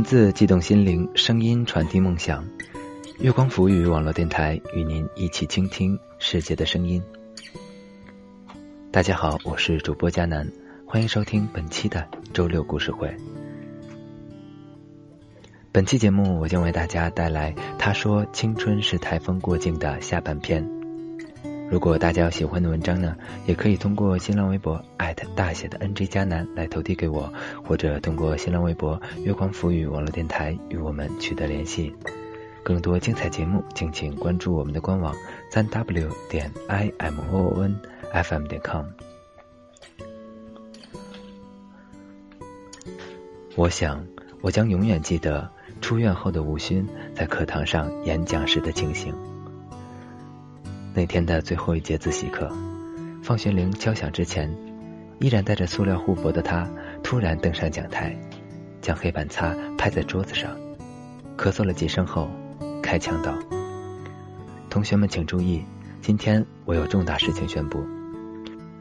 文字激动心灵，声音传递梦想。月光浮语网络电台与您一起倾听世界的声音。大家好，我是主播佳楠，欢迎收听本期的周六故事会。本期节目，我将为大家带来他说青春是台风过境的下半篇。如果大家有喜欢的文章呢，也可以通过新浪微博艾特大写的 NJ 加南来投递给我，或者通过新浪微博月光浮语网络电台与我们取得联系。更多精彩节目，敬请关注我们的官网三 w 点 i m o n f m 点 com。我想，我将永远记得出院后的吴勋在课堂上演讲时的情形。那天的最后一节自习课，放学铃敲响之前，依然戴着塑料护脖的他突然登上讲台，将黑板擦拍在桌子上，咳嗽了几声后，开腔道：“同学们请注意，今天我有重大事情宣布。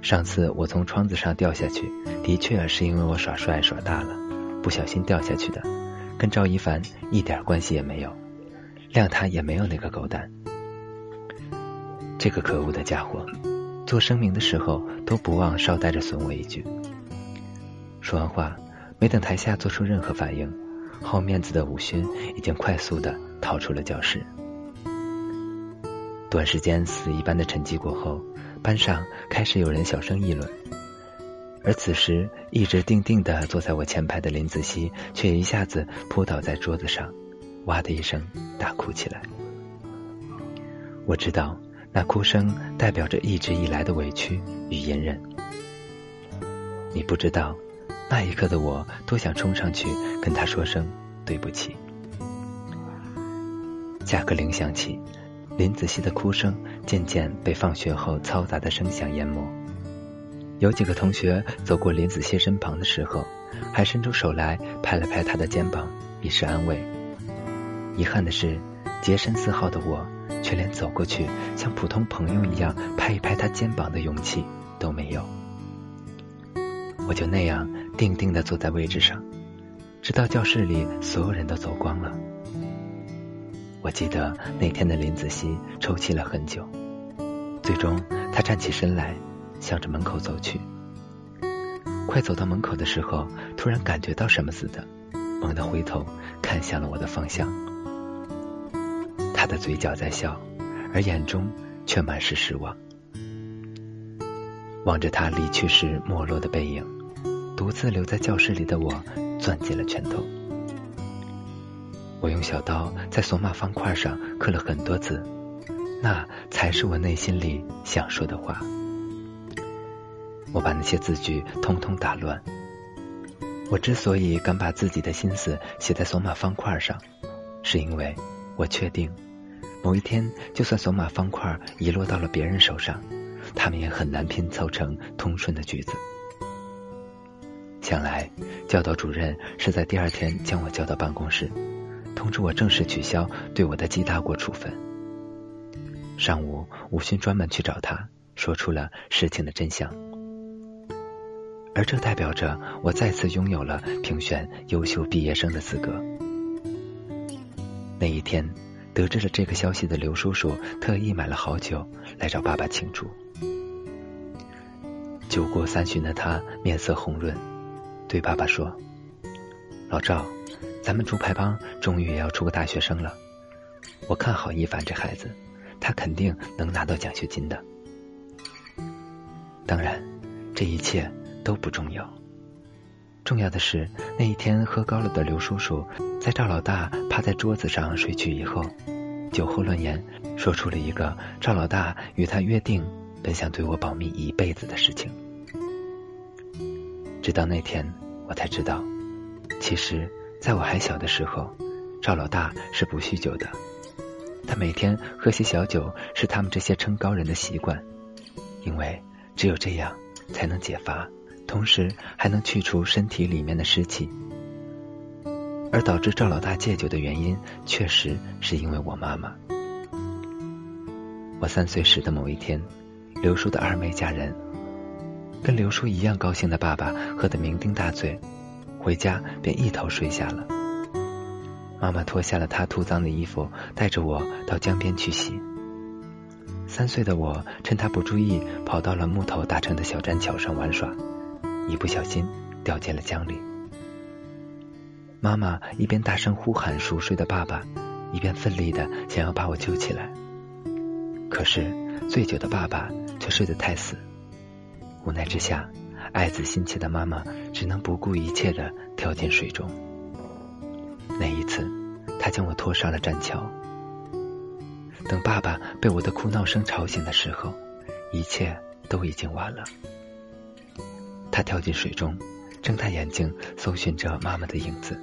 上次我从窗子上掉下去，的确是因为我耍帅耍大了，不小心掉下去的，跟赵一凡一点关系也没有，谅他也没有那个狗胆。”这个可恶的家伙，做声明的时候都不忘捎带着损我一句。说完话，没等台下做出任何反应，好面子的武勋已经快速的逃出了教室。短时间死一般的沉寂过后，班上开始有人小声议论，而此时一直定定的坐在我前排的林子熙，却一下子扑倒在桌子上，哇的一声大哭起来。我知道。那哭声代表着一直以来的委屈与隐忍。你不知道，那一刻的我多想冲上去跟他说声对不起。下课铃响起，林子熙的哭声渐渐被放学后嘈杂的声响淹没。有几个同学走过林子熙身旁的时候，还伸出手来拍了拍他的肩膀，以示安慰。遗憾的是，洁身自好的我。却连走过去像普通朋友一样拍一拍他肩膀的勇气都没有。我就那样定定的坐在位置上，直到教室里所有人都走光了。我记得那天的林子熙抽泣了很久，最终他站起身来，向着门口走去。快走到门口的时候，突然感觉到什么似的，猛地回头看向了我的方向。的嘴角在笑，而眼中却满是失望。望着他离去时没落的背影，独自留在教室里的我攥紧了拳头。我用小刀在索马方块上刻了很多字，那才是我内心里想说的话。我把那些字句通通打乱。我之所以敢把自己的心思写在索马方块上，是因为我确定。某一天，就算索马方块遗落到了别人手上，他们也很难拼凑成通顺的句子。想来，教导主任是在第二天将我叫到办公室，通知我正式取消对我的记大过处分。上午，吴勋专门去找他，说出了事情的真相，而这代表着我再次拥有了评选优秀毕业生的资格。那一天。得知了这个消息的刘叔叔特意买了好酒来找爸爸庆祝。酒过三巡的他面色红润，对爸爸说：“老赵，咱们竹排帮终于也要出个大学生了。我看好一凡这孩子，他肯定能拿到奖学金的。当然，这一切都不重要。重要的是那一天喝高了的刘叔叔。”在赵老大趴在桌子上睡去以后，酒后乱言，说出了一个赵老大与他约定，本想对我保密一辈子的事情。直到那天，我才知道，其实在我还小的时候，赵老大是不酗酒的。他每天喝些小酒，是他们这些称高人的习惯，因为只有这样才能解乏，同时还能去除身体里面的湿气。而导致赵老大戒酒的原因，确实是因为我妈妈。我三岁时的某一天，刘叔的二妹嫁人，跟刘叔一样高兴的爸爸喝得酩酊大醉，回家便一头睡下了。妈妈脱下了她吐脏的衣服，带着我到江边去洗。三岁的我趁她不注意，跑到了木头搭成的小栈桥上玩耍，一不小心掉进了江里。妈妈一边大声呼喊熟睡的爸爸，一边奋力的想要把我救起来。可是醉酒的爸爸却睡得太死，无奈之下，爱子心切的妈妈只能不顾一切的跳进水中。那一次，他将我拖上了栈桥。等爸爸被我的哭闹声吵醒的时候，一切都已经晚了。他跳进水中。睁大眼睛搜寻着妈妈的影子，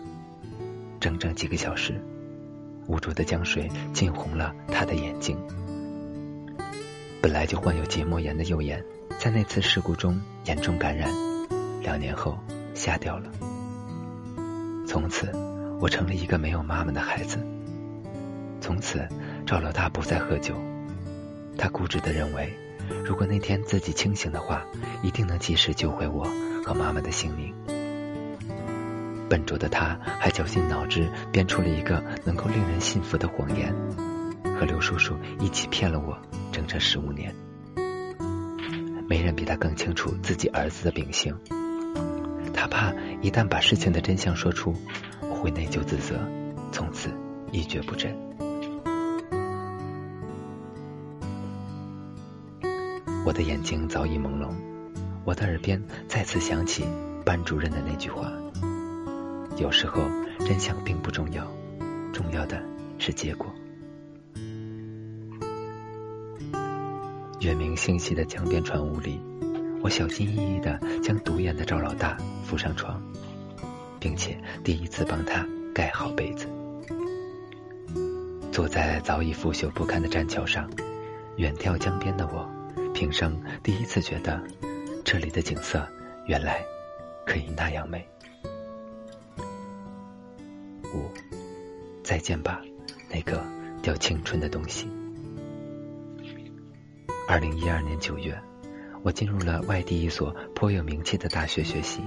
整整几个小时，污浊的江水浸红了他的眼睛。本来就患有结膜炎的右眼，在那次事故中严重感染，两年后瞎掉了。从此，我成了一个没有妈妈的孩子。从此，赵老大不再喝酒，他固执的认为，如果那天自己清醒的话，一定能及时救回我。和妈妈的性命，笨拙的他还绞尽脑汁编出了一个能够令人信服的谎言，和刘叔叔一起骗了我整整十五年。没人比他更清楚自己儿子的秉性，他怕一旦把事情的真相说出，我会内疚自责，从此一蹶不振。我的眼睛早已朦胧。我的耳边再次响起班主任的那句话：“有时候真相并不重要，重要的是结果。”月明星稀的江边船坞里，我小心翼翼的将独眼的赵老大扶上床，并且第一次帮他盖好被子。坐在早已腐朽不堪的栈桥上，远眺江边的我，平生第一次觉得。这里的景色原来可以那样美。五，再见吧，那个掉青春的东西。二零一二年九月，我进入了外地一所颇有名气的大学学习，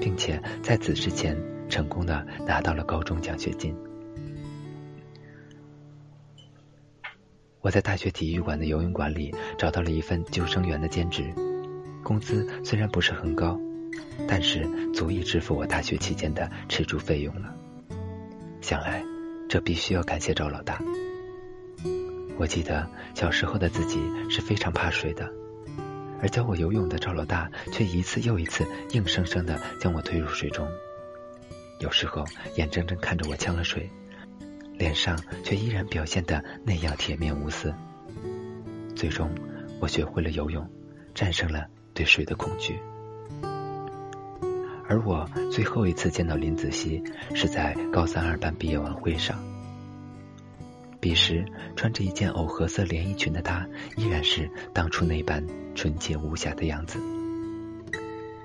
并且在此之前成功的拿到了高中奖学金。我在大学体育馆的游泳馆里找到了一份救生员的兼职。工资虽然不是很高，但是足以支付我大学期间的吃住费用了。想来，这必须要感谢赵老大。我记得小时候的自己是非常怕水的，而教我游泳的赵老大却一次又一次硬生生的将我推入水中。有时候眼睁睁看着我呛了水，脸上却依然表现的那样铁面无私。最终，我学会了游泳，战胜了。对水的恐惧，而我最后一次见到林子熙是在高三二班毕业晚会上。彼时穿着一件藕荷色连衣裙的她，依然是当初那般纯洁无瑕的样子。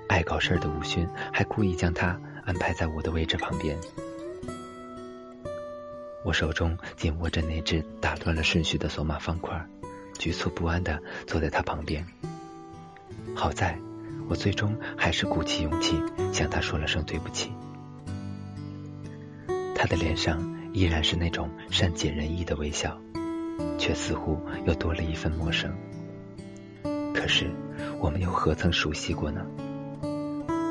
爱搞事儿的吴勋还故意将她安排在我的位置旁边。我手中紧握着那只打乱了顺序的索马方块，局促不安的坐在他旁边。好在，我最终还是鼓起勇气向他说了声对不起。他的脸上依然是那种善解人意的微笑，却似乎又多了一份陌生。可是，我们又何曾熟悉过呢？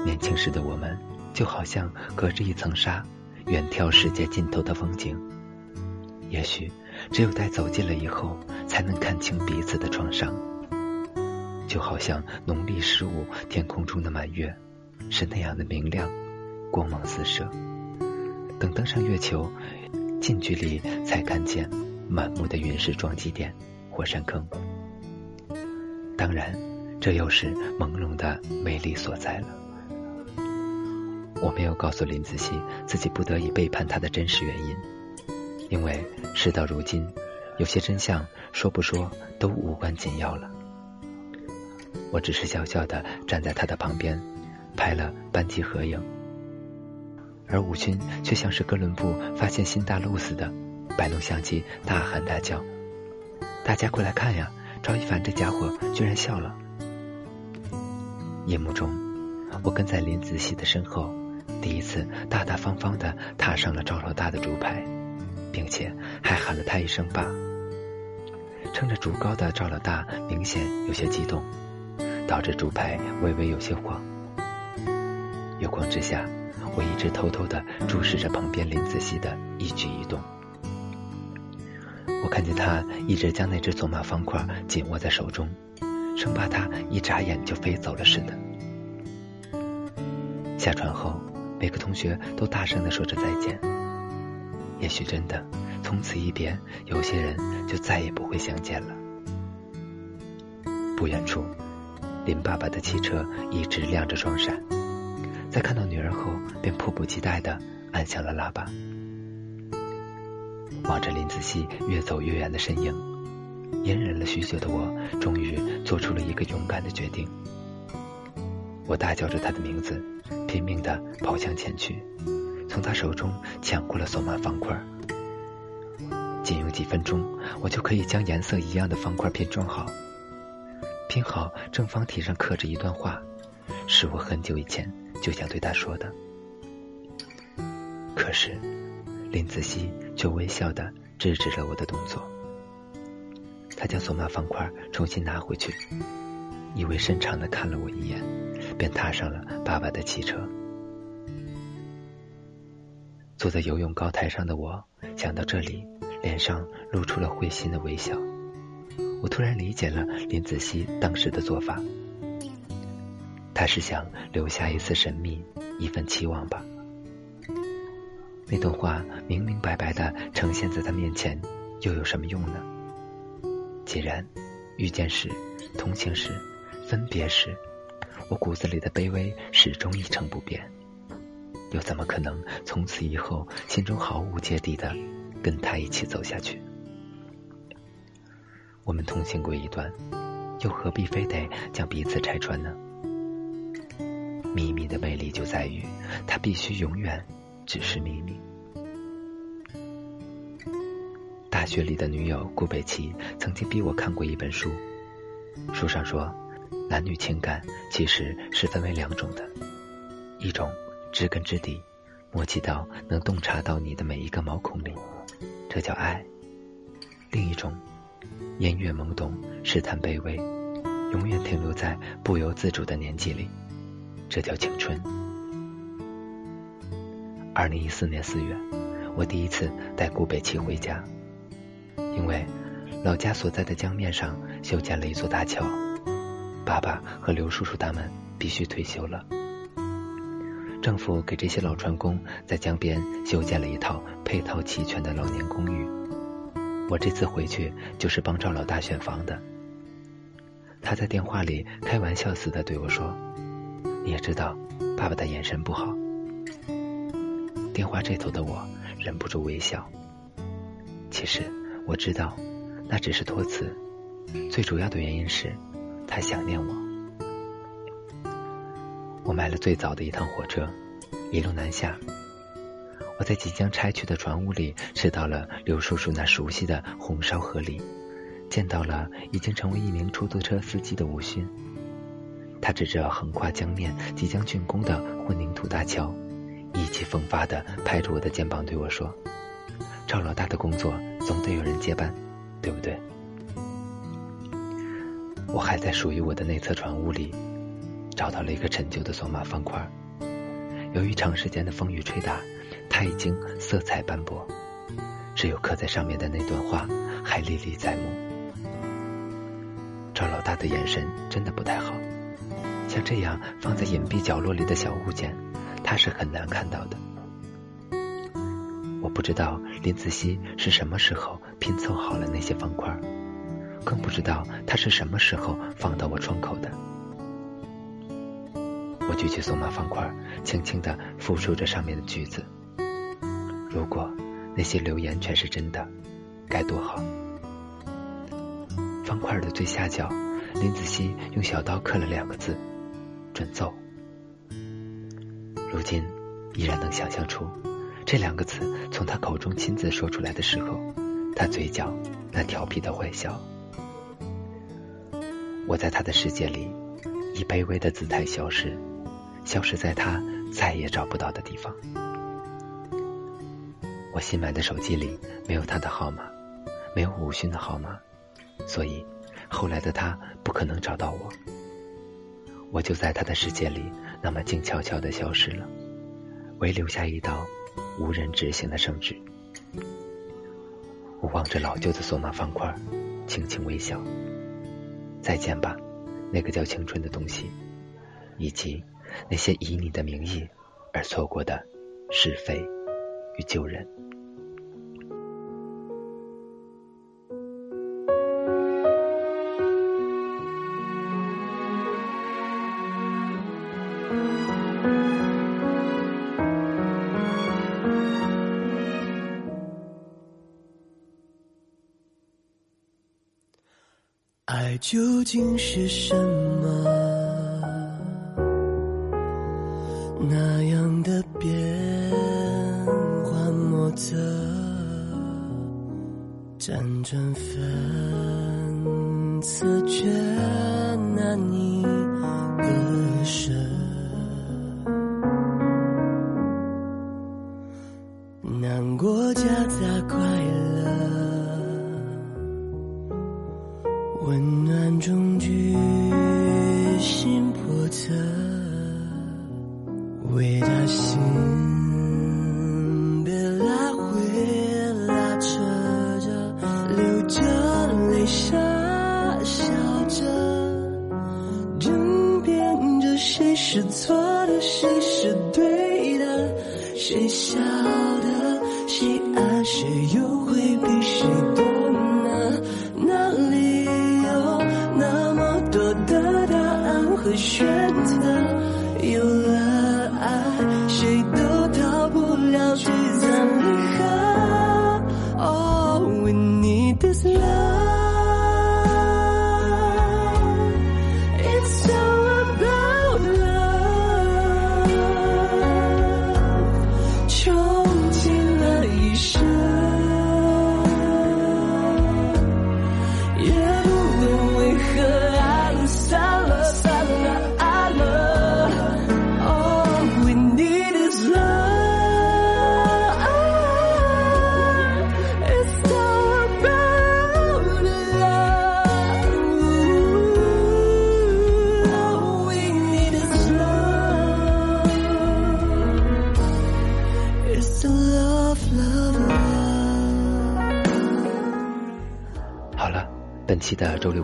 年轻时的我们，就好像隔着一层纱，远眺世界尽头的风景。也许，只有在走近了以后，才能看清彼此的创伤。就好像农历十五天空中的满月，是那样的明亮，光芒四射。等登上月球，近距离才看见满目的陨石撞击点、火山坑。当然，这又是朦胧的魅力所在了。我没有告诉林子熙自己不得已背叛他的真实原因，因为事到如今，有些真相说不说都无关紧要了。我只是笑笑的站在他的旁边，拍了班级合影，而吴军却像是哥伦布发现新大陆似的，摆弄相机，大喊大叫：“大家快来看呀！赵一凡这家伙居然笑了！”夜幕中，我跟在林子熙的身后，第一次大大方方的踏上了赵老大的竹排，并且还喊了他一声“爸”。撑着竹篙的赵老大明显有些激动，导致竹排微微有些晃。月光之下，我一直偷偷的注视着旁边林子熙的一举一动。我看见他一直将那只索马方块紧握在手中，生怕他一眨眼就飞走了似的。下船后，每个同学都大声的说着再见。也许真的，从此一别，有些人就再也不会相见了。不远处，林爸爸的汽车一直亮着双闪，在看到女儿后，便迫不及待的按响了喇叭。望着林子熙越走越远的身影，隐忍了许久的我，终于做出了一个勇敢的决定。我大叫着他的名字。拼命地跑向前去，从他手中抢过了索玛方块。仅用几分钟，我就可以将颜色一样的方块拼装好。拼好正方体上刻着一段话，是我很久以前就想对他说的。可是，林子熙却微笑地制止了我的动作。他将索马方块重新拿回去，意味深长地看了我一眼。便踏上了爸爸的汽车。坐在游泳高台上的我，想到这里，脸上露出了会心的微笑。我突然理解了林子熙当时的做法，他是想留下一丝神秘，一份期望吧。那段话明明白白的呈现在他面前，又有什么用呢？既然遇见时、同情时、分别时。我骨子里的卑微始终一成不变，又怎么可能从此以后心中毫无芥蒂的跟他一起走下去？我们同行过一段，又何必非得将彼此拆穿呢？秘密的魅力就在于，它必须永远只是秘密。大学里的女友顾北齐曾经逼我看过一本书，书上说。男女情感其实是分为两种的，一种知根知底，默契到能洞察到你的每一个毛孔里，这叫爱；另一种烟月懵懂，试探卑微，永远停留在不由自主的年纪里，这叫青春。二零一四年四月，我第一次带顾北齐回家，因为老家所在的江面上修建了一座大桥。爸爸和刘叔叔他们必须退休了。政府给这些老船工在江边修建了一套配套齐全的老年公寓。我这次回去就是帮赵老大选房的。他在电话里开玩笑似的对我说：“你也知道，爸爸的眼神不好。”电话这头的我忍不住微笑。其实我知道，那只是托词，最主要的原因是。他想念我。我买了最早的一趟火车，一路南下。我在即将拆去的船屋里吃到了刘叔叔那熟悉的红烧河里，见到了已经成为一名出租车司机的吴勋。他指着横跨江面、即将竣工的混凝土大桥，意气风发地拍着我的肩膀对我说：“赵老大的工作总得有人接班，对不对？”我还在属于我的那侧船屋里，找到了一个陈旧的索马方块。由于长时间的风雨吹打，它已经色彩斑驳，只有刻在上面的那段话还历历在目。赵老大的眼神真的不太好，像这样放在隐蔽角落里的小物件，他是很难看到的。我不知道林子熙是什么时候拼凑好了那些方块。更不知道他是什么时候放到我窗口的。我举起索马方块，轻轻地复述着上面的句子。如果那些留言全是真的，该多好！方块的最下角，林子熙用小刀刻了两个字：“准奏。”如今依然能想象出，这两个字从他口中亲自说出来的时候，他嘴角那调皮的坏笑。我在他的世界里，以卑微的姿态消失，消失在他再也找不到的地方。我新买的手机里没有他的号码，没有吴勋的号码，所以后来的他不可能找到我。我就在他的世界里那么静悄悄的消失了，唯留下一道无人执行的圣旨。我望着老旧的索玛方块，轻轻微笑。再见吧，那个叫青春的东西，以及那些以你的名义而错过的是非与旧人。爱究竟是什么？的，辗转反侧却谁是错的，谁是对的，谁晓得谁爱谁又会比谁多呢？哪里有那么多的答案？和选择，有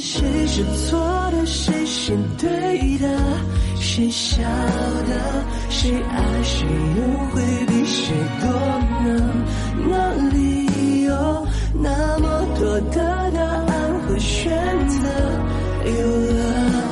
谁是错的，谁是对的？谁晓得谁爱谁又会比谁多呢？哪里有那么多的答案和选择？有了。